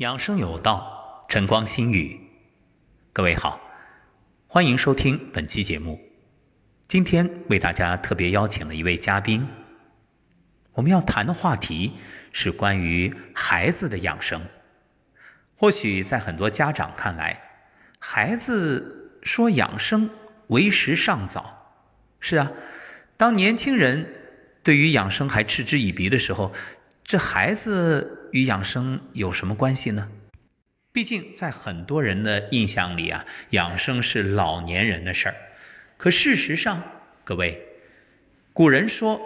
养生有道，晨光心语。各位好，欢迎收听本期节目。今天为大家特别邀请了一位嘉宾，我们要谈的话题是关于孩子的养生。或许在很多家长看来，孩子说养生为时尚早。是啊，当年轻人对于养生还嗤之以鼻的时候，这孩子与养生有什么关系呢？毕竟在很多人的印象里啊，养生是老年人的事儿。可事实上，各位，古人说：“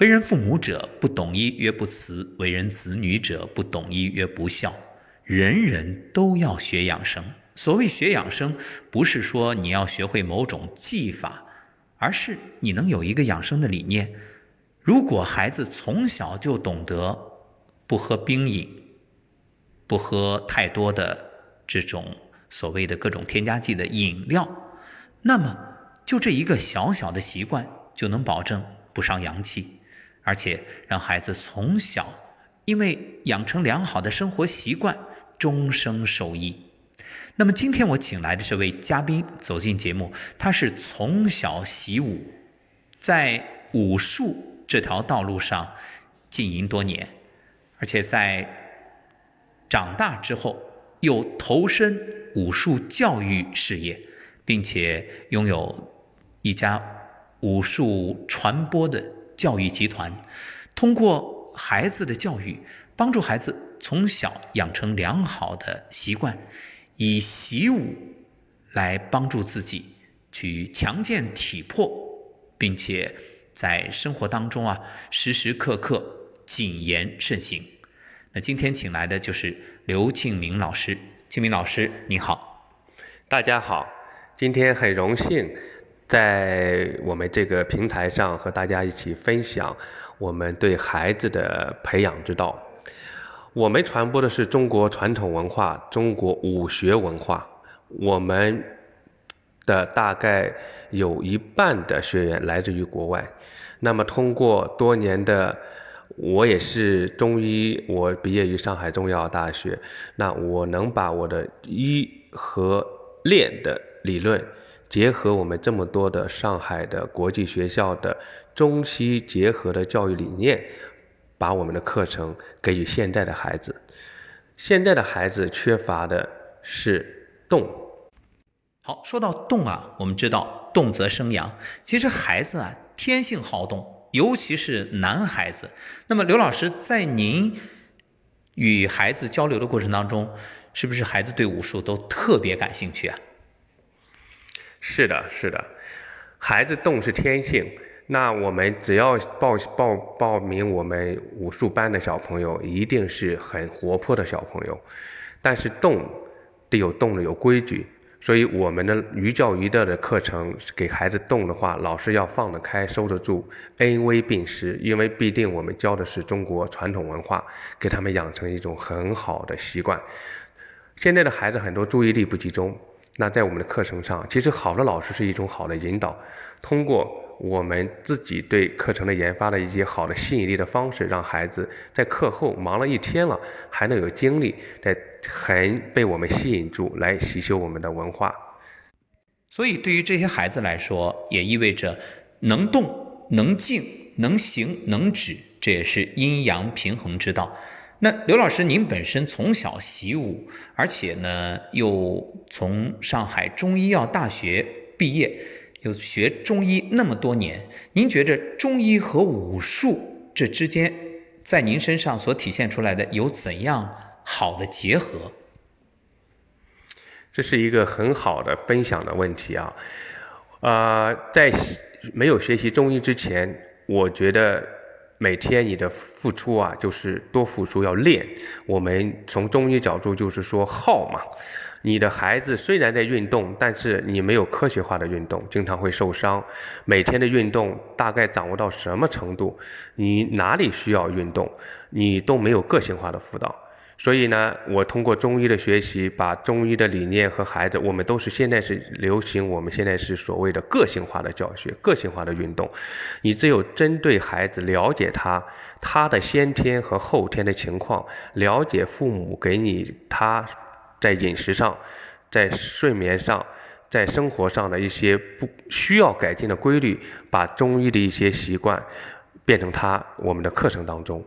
为人父母者，不懂医曰不慈；为人子女者，不懂医曰不孝。”人人都要学养生。所谓学养生，不是说你要学会某种技法，而是你能有一个养生的理念。如果孩子从小就懂得不喝冰饮，不喝太多的这种所谓的各种添加剂的饮料，那么就这一个小小的习惯就能保证不伤阳气，而且让孩子从小因为养成良好的生活习惯，终生受益。那么今天我请来的这位嘉宾走进节目，他是从小习武，在武术。这条道路上经营多年，而且在长大之后又投身武术教育事业，并且拥有一家武术传播的教育集团，通过孩子的教育，帮助孩子从小养成良好的习惯，以习武来帮助自己去强健体魄，并且。在生活当中啊，时时刻刻谨言慎行。那今天请来的就是刘庆明老师。庆明老师，你好。大家好，今天很荣幸在我们这个平台上和大家一起分享我们对孩子的培养之道。我们传播的是中国传统文化，中国武学文化。我们的大概有一半的学员来自于国外。那么，通过多年的，我也是中医，我毕业于上海中医药大学。那我能把我的医和练的理论，结合我们这么多的上海的国际学校的中西结合的教育理念，把我们的课程给予现在的孩子。现在的孩子缺乏的是动。好，说到动啊，我们知道动则生阳。其实孩子啊。天性好动，尤其是男孩子。那么，刘老师在您与孩子交流的过程当中，是不是孩子对武术都特别感兴趣啊？是的，是的，孩子动是天性。那我们只要报报报名我们武术班的小朋友，一定是很活泼的小朋友。但是动得有动的有规矩。所以我们的寓教于乐的课程，给孩子动的话，老师要放得开，收得住，恩威并施。因为必定我们教的是中国传统文化，给他们养成一种很好的习惯。现在的孩子很多注意力不集中，那在我们的课程上，其实好的老师是一种好的引导，通过。我们自己对课程的研发的一些好的吸引力的方式，让孩子在课后忙了一天了，还能有精力在很被我们吸引住来吸修我们的文化。所以，对于这些孩子来说，也意味着能动、能静、能行、能止，这也是阴阳平衡之道。那刘老师，您本身从小习武，而且呢又从上海中医药大学毕业。又学中医那么多年，您觉着中医和武术这之间，在您身上所体现出来的有怎样好的结合？这是一个很好的分享的问题啊！啊，在没有学习中医之前，我觉得每天你的付出啊，就是多付出要练。我们从中医角度就是说耗嘛。你的孩子虽然在运动，但是你没有科学化的运动，经常会受伤。每天的运动大概掌握到什么程度？你哪里需要运动，你都没有个性化的辅导。所以呢，我通过中医的学习，把中医的理念和孩子，我们都是现在是流行，我们现在是所谓的个性化的教学、个性化的运动。你只有针对孩子，了解他他的先天和后天的情况，了解父母给你他在饮食上、在睡眠上、在生活上的一些不需要改进的规律，把中医的一些习惯变成他我们的课程当中。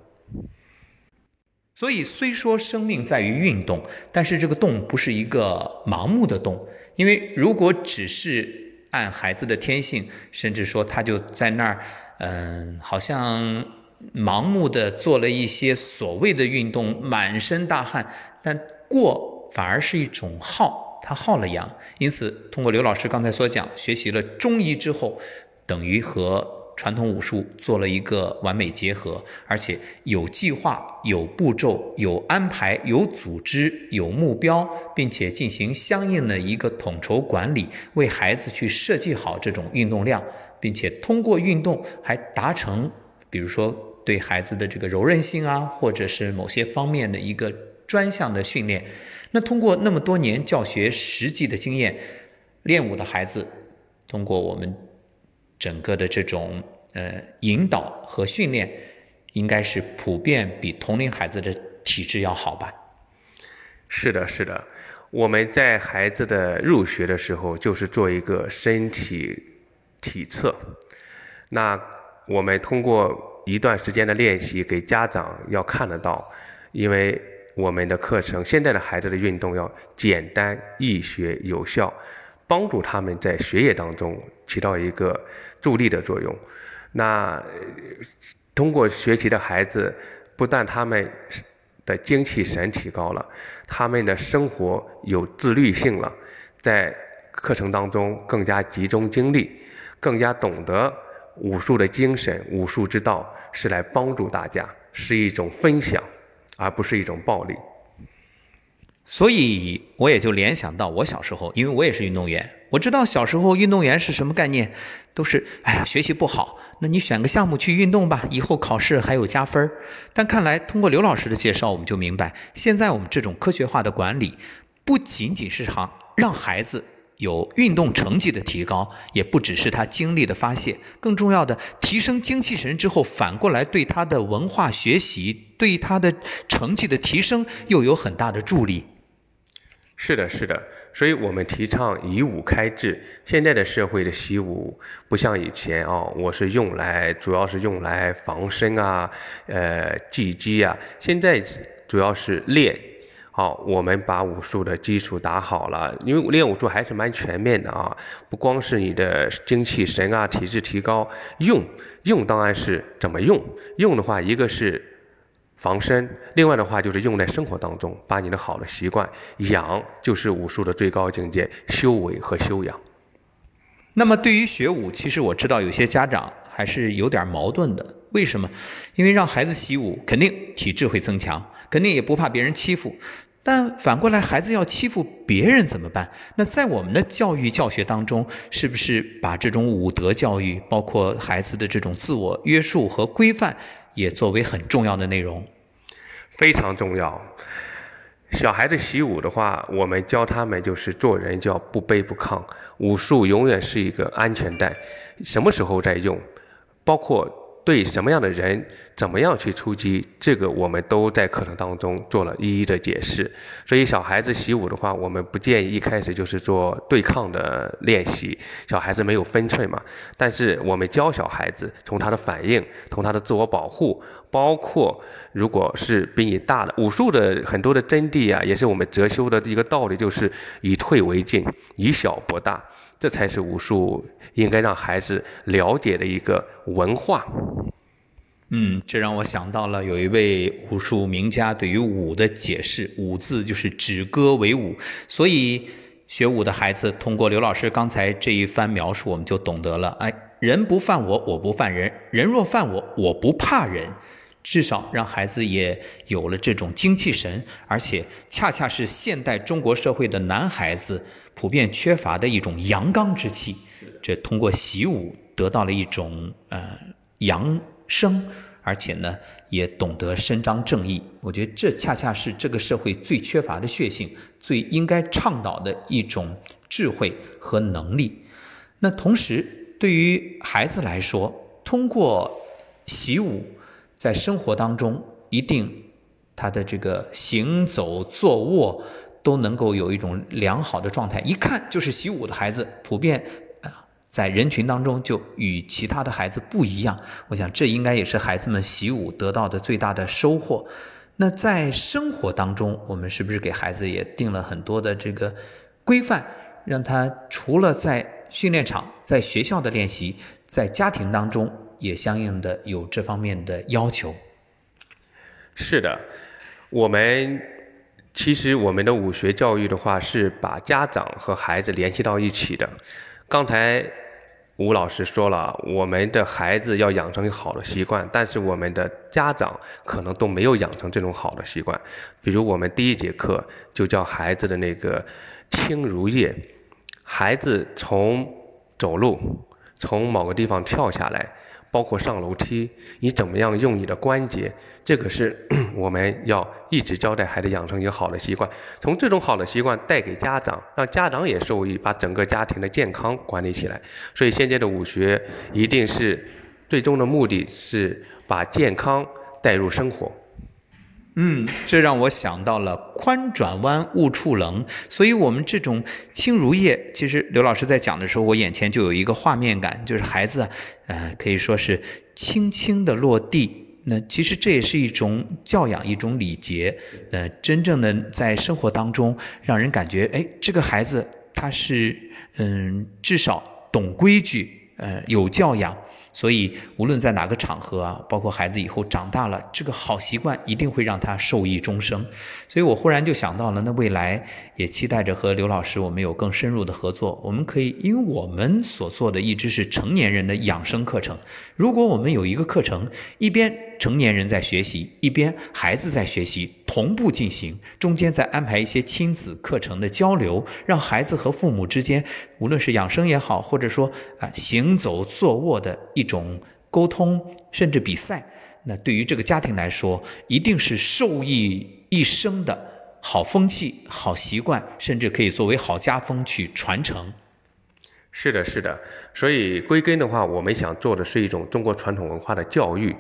所以，虽说生命在于运动，但是这个动不是一个盲目的动，因为如果只是按孩子的天性，甚至说他就在那儿，嗯，好像盲目的做了一些所谓的运动，满身大汗，但过反而是一种耗，他耗了阳。因此，通过刘老师刚才所讲，学习了中医之后，等于和。传统武术做了一个完美结合，而且有计划、有步骤、有安排、有组织、有目标，并且进行相应的一个统筹管理，为孩子去设计好这种运动量，并且通过运动还达成，比如说对孩子的这个柔韧性啊，或者是某些方面的一个专项的训练。那通过那么多年教学实际的经验，练武的孩子通过我们。整个的这种呃引导和训练，应该是普遍比同龄孩子的体质要好吧？是的，是的。我们在孩子的入学的时候，就是做一个身体体测。那我们通过一段时间的练习，给家长要看得到，因为我们的课程现在的孩子的运动要简单易学有效。帮助他们在学业当中起到一个助力的作用。那通过学习的孩子，不但他们的精气神提高了，他们的生活有自律性了，在课程当中更加集中精力，更加懂得武术的精神。武术之道是来帮助大家，是一种分享，而不是一种暴力。所以我也就联想到我小时候，因为我也是运动员，我知道小时候运动员是什么概念，都是哎呀学习不好，那你选个项目去运动吧，以后考试还有加分但看来通过刘老师的介绍，我们就明白，现在我们这种科学化的管理，不仅仅是让让孩子。有运动成绩的提高，也不只是他精力的发泄，更重要的提升精气神之后，反过来对他的文化学习、对他的成绩的提升又有很大的助力。是的，是的，所以我们提倡以武开智。现在的社会的习武不像以前啊，我是用来主要是用来防身啊，呃，技击啊。现在主要是练。好，我们把武术的基础打好了，因为练武术还是蛮全面的啊，不光是你的精气神啊、体质提高，用用当然是怎么用，用的话一个是。防身，另外的话就是用在生活当中，把你的好的习惯养，就是武术的最高境界，修为和修养。那么对于学武，其实我知道有些家长还是有点矛盾的。为什么？因为让孩子习武，肯定体质会增强，肯定也不怕别人欺负。但反过来，孩子要欺负别人怎么办？那在我们的教育教学当中，是不是把这种武德教育，包括孩子的这种自我约束和规范？也作为很重要的内容，非常重要。小孩子习武的话，我们教他们就是做人就要不卑不亢，武术永远是一个安全带，什么时候在用，包括。对什么样的人，怎么样去出击，这个我们都在课程当中做了一一的解释。所以小孩子习武的话，我们不建议一开始就是做对抗的练习，小孩子没有分寸嘛。但是我们教小孩子，从他的反应，从他的自我保护，包括如果是比你大的，武术的很多的真谛啊，也是我们哲修的一个道理，就是以退为进，以小博大。这才是武术应该让孩子了解的一个文化。嗯，这让我想到了有一位武术名家对于武的解释：“武字就是止戈为武。”所以学武的孩子通过刘老师刚才这一番描述，我们就懂得了：哎，人不犯我，我不犯人；人若犯我，我不怕人。至少让孩子也有了这种精气神，而且恰恰是现代中国社会的男孩子。普遍缺乏的一种阳刚之气，这通过习武得到了一种呃阳生，而且呢也懂得伸张正义。我觉得这恰恰是这个社会最缺乏的血性，最应该倡导的一种智慧和能力。那同时，对于孩子来说，通过习武，在生活当中一定他的这个行走、坐卧都能够有一种良好的状态。一看就是习武的孩子，普遍啊。在人群当中就与其他的孩子不一样，我想这应该也是孩子们习武得到的最大的收获。那在生活当中，我们是不是给孩子也定了很多的这个规范，让他除了在训练场、在学校的练习，在家庭当中也相应的有这方面的要求？是的，我们其实我们的武学教育的话，是把家长和孩子联系到一起的。刚才。吴老师说了，我们的孩子要养成好的习惯，但是我们的家长可能都没有养成这种好的习惯。比如我们第一节课就教孩子的那个轻如叶，孩子从走路从某个地方跳下来。包括上楼梯，你怎么样用你的关节？这个是 我们要一直交代孩子养成一个好的习惯。从这种好的习惯带给家长，让家长也受益，把整个家庭的健康管理起来。所以现在的武学一定是最终的目的是把健康带入生活。嗯，这让我想到了宽转弯勿触棱，所以我们这种轻如叶，其实刘老师在讲的时候，我眼前就有一个画面感，就是孩子，呃，可以说是轻轻的落地。那其实这也是一种教养，一种礼节。呃，真正的在生活当中，让人感觉，哎，这个孩子他是，嗯，至少懂规矩，呃，有教养。所以，无论在哪个场合啊，包括孩子以后长大了，这个好习惯一定会让他受益终生。所以我忽然就想到了，那未来也期待着和刘老师我们有更深入的合作。我们可以，因为我们所做的一直是成年人的养生课程。如果我们有一个课程，一边成年人在学习，一边孩子在学习，同步进行，中间再安排一些亲子课程的交流，让孩子和父母之间，无论是养生也好，或者说啊行走坐卧的一种沟通，甚至比赛。那对于这个家庭来说，一定是受益一生的好风气、好习惯，甚至可以作为好家风去传承。是的，是的。所以归根的话，我们想做的是一种中国传统文化的教育，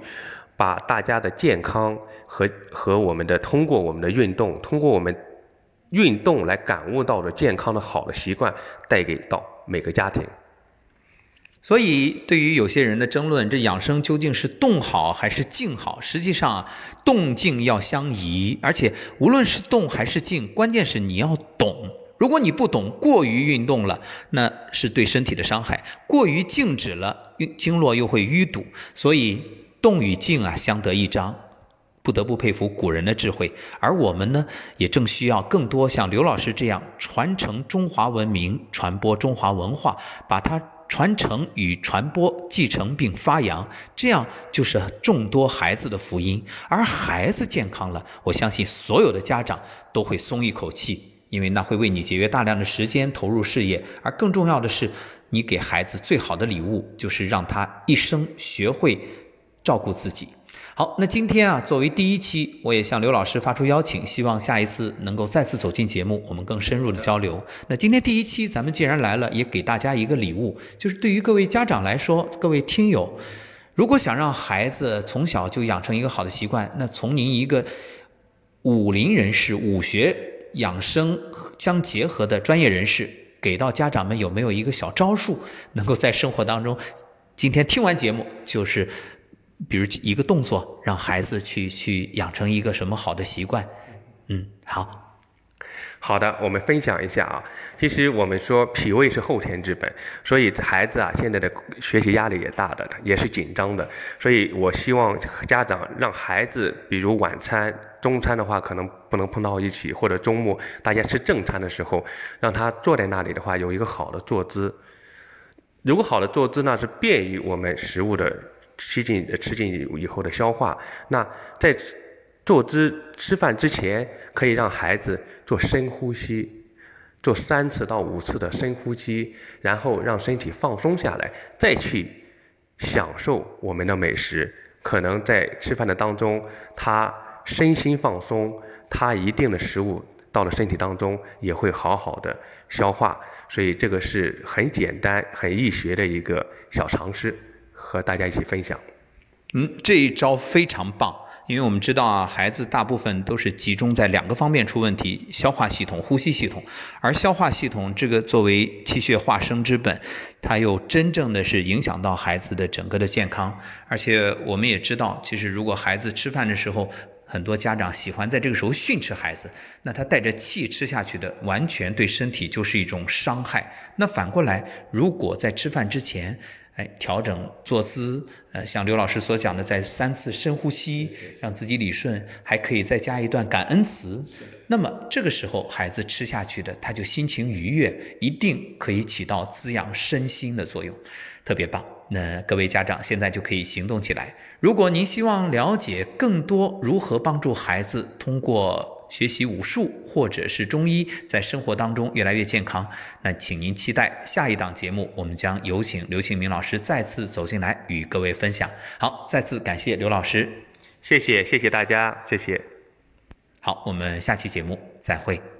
把大家的健康和和我们的通过我们的运动，通过我们运动来感悟到的健康的好的习惯，带给到每个家庭。所以，对于有些人的争论，这养生究竟是动好还是静好？实际上，动静要相宜，而且无论是动还是静，关键是你要懂。如果你不懂，过于运动了，那是对身体的伤害；过于静止了，经络又会淤堵。所以，动与静啊，相得益彰。不得不佩服古人的智慧，而我们呢，也正需要更多像刘老师这样传承中华文明、传播中华文化，把它。传承与传播、继承并发扬，这样就是众多孩子的福音。而孩子健康了，我相信所有的家长都会松一口气，因为那会为你节约大量的时间投入事业。而更重要的是，你给孩子最好的礼物，就是让他一生学会照顾自己。好，那今天啊，作为第一期，我也向刘老师发出邀请，希望下一次能够再次走进节目，我们更深入的交流。那今天第一期，咱们既然来了，也给大家一个礼物，就是对于各位家长来说，各位听友，如果想让孩子从小就养成一个好的习惯，那从您一个武林人士、武学养生相结合的专业人士，给到家长们有没有一个小招数，能够在生活当中，今天听完节目就是。比如一个动作，让孩子去去养成一个什么好的习惯，嗯，好，好的，我们分享一下啊。其实我们说脾胃是后天之本，所以孩子啊现在的学习压力也大的，也是紧张的。所以我希望家长让孩子，比如晚餐、中餐的话可能不能碰到一起，或者周末大家吃正餐的时候，让他坐在那里的话有一个好的坐姿。如果好的坐姿呢，是便于我们食物的。吃进吃进以后的消化，那在坐姿吃饭之前，可以让孩子做深呼吸，做三次到五次的深呼吸，然后让身体放松下来，再去享受我们的美食。可能在吃饭的当中，他身心放松，他一定的食物到了身体当中也会好好的消化。所以这个是很简单、很易学的一个小常识，和大家一起分享。嗯，这一招非常棒，因为我们知道啊，孩子大部分都是集中在两个方面出问题：消化系统、呼吸系统。而消化系统这个作为气血化生之本，它又真正的是影响到孩子的整个的健康。而且我们也知道，其实如果孩子吃饭的时候，很多家长喜欢在这个时候训斥孩子，那他带着气吃下去的，完全对身体就是一种伤害。那反过来，如果在吃饭之前，哎，调整坐姿，呃，像刘老师所讲的，在三次深呼吸，让自己理顺，还可以再加一段感恩词。那么这个时候，孩子吃下去的，他就心情愉悦，一定可以起到滋养身心的作用，特别棒。那各位家长现在就可以行动起来。如果您希望了解更多如何帮助孩子通过学习武术或者是中医，在生活当中越来越健康，那请您期待下一档节目，我们将有请刘庆明老师再次走进来与各位分享。好，再次感谢刘老师，谢谢谢谢大家，谢谢。好，我们下期节目再会。